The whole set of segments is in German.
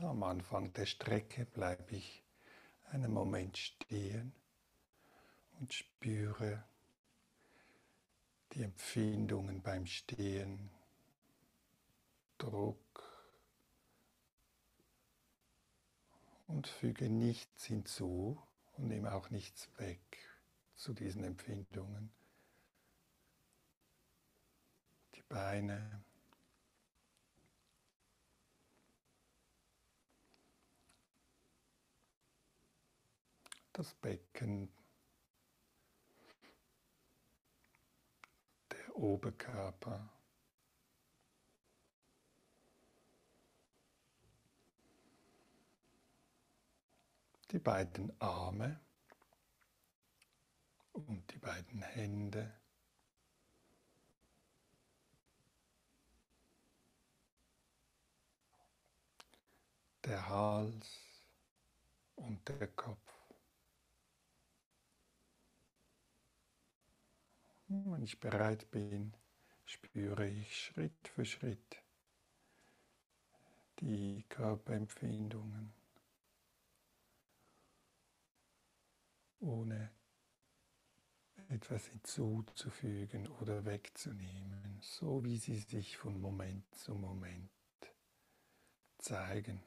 Am Anfang der Strecke bleibe ich einen Moment stehen und spüre die Empfindungen beim Stehen, Druck und füge nichts hinzu und nehme auch nichts weg zu diesen Empfindungen. Die Beine das Becken, der Oberkörper. Die beiden Arme und die beiden Hände. Der Hals und der Kopf. Wenn ich bereit bin, spüre ich Schritt für Schritt die Körperempfindungen, ohne etwas hinzuzufügen oder wegzunehmen, so wie sie sich von Moment zu Moment zeigen.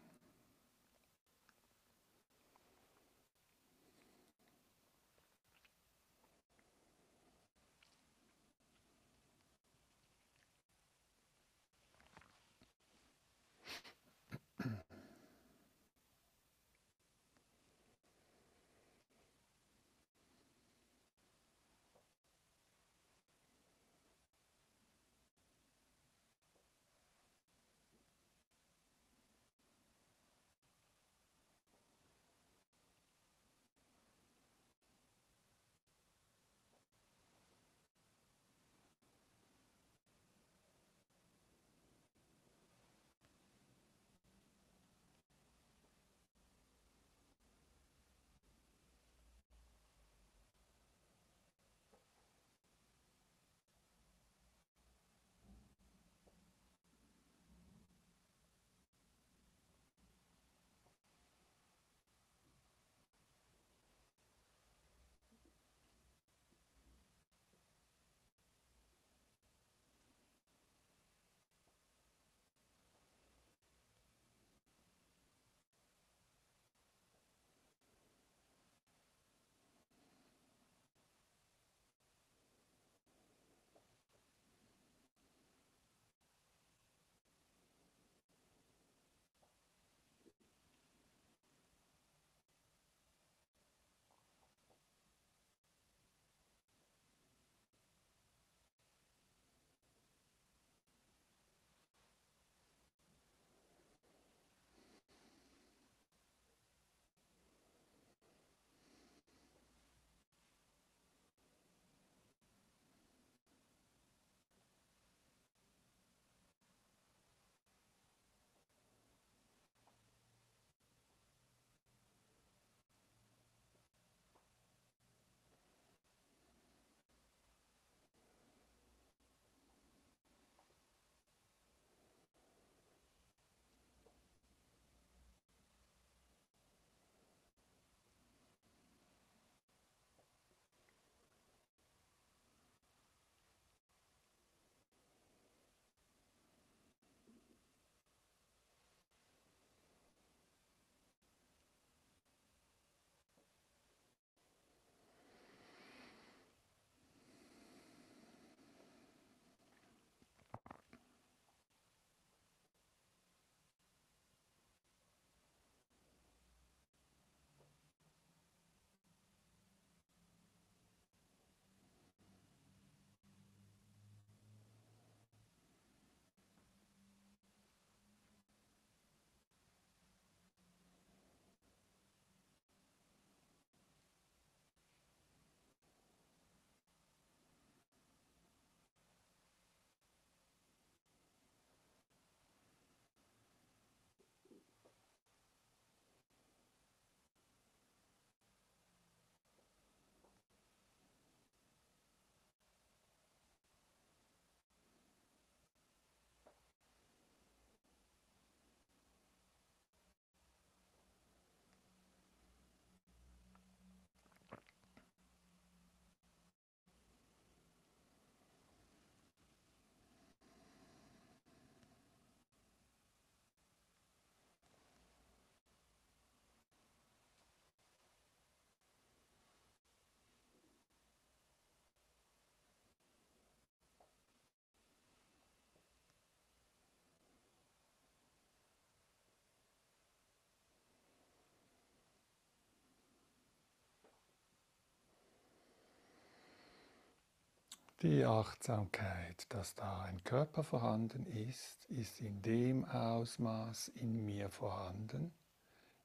Die Achtsamkeit, dass da ein Körper vorhanden ist, ist in dem Ausmaß in mir vorhanden,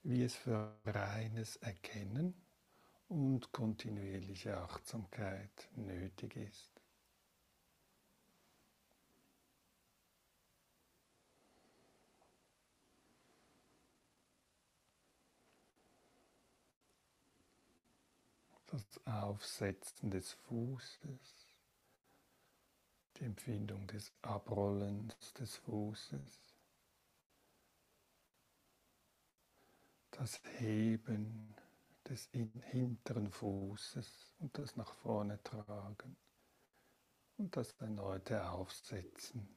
wie es für reines Erkennen und kontinuierliche Achtsamkeit nötig ist. Das Aufsetzen des Fußes die Empfindung des Abrollens des Fußes, das Heben des hinteren Fußes und das nach vorne tragen und das erneute Aufsetzen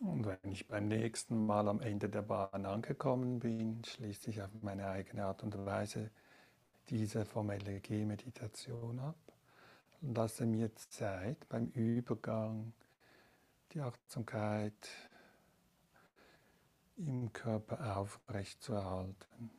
Und wenn ich beim nächsten Mal am Ende der Bahn angekommen bin, schließe ich auf meine eigene Art und Weise diese formelle Gehmeditation ab und lasse mir Zeit beim Übergang die Achtsamkeit im Körper aufrecht zu erhalten.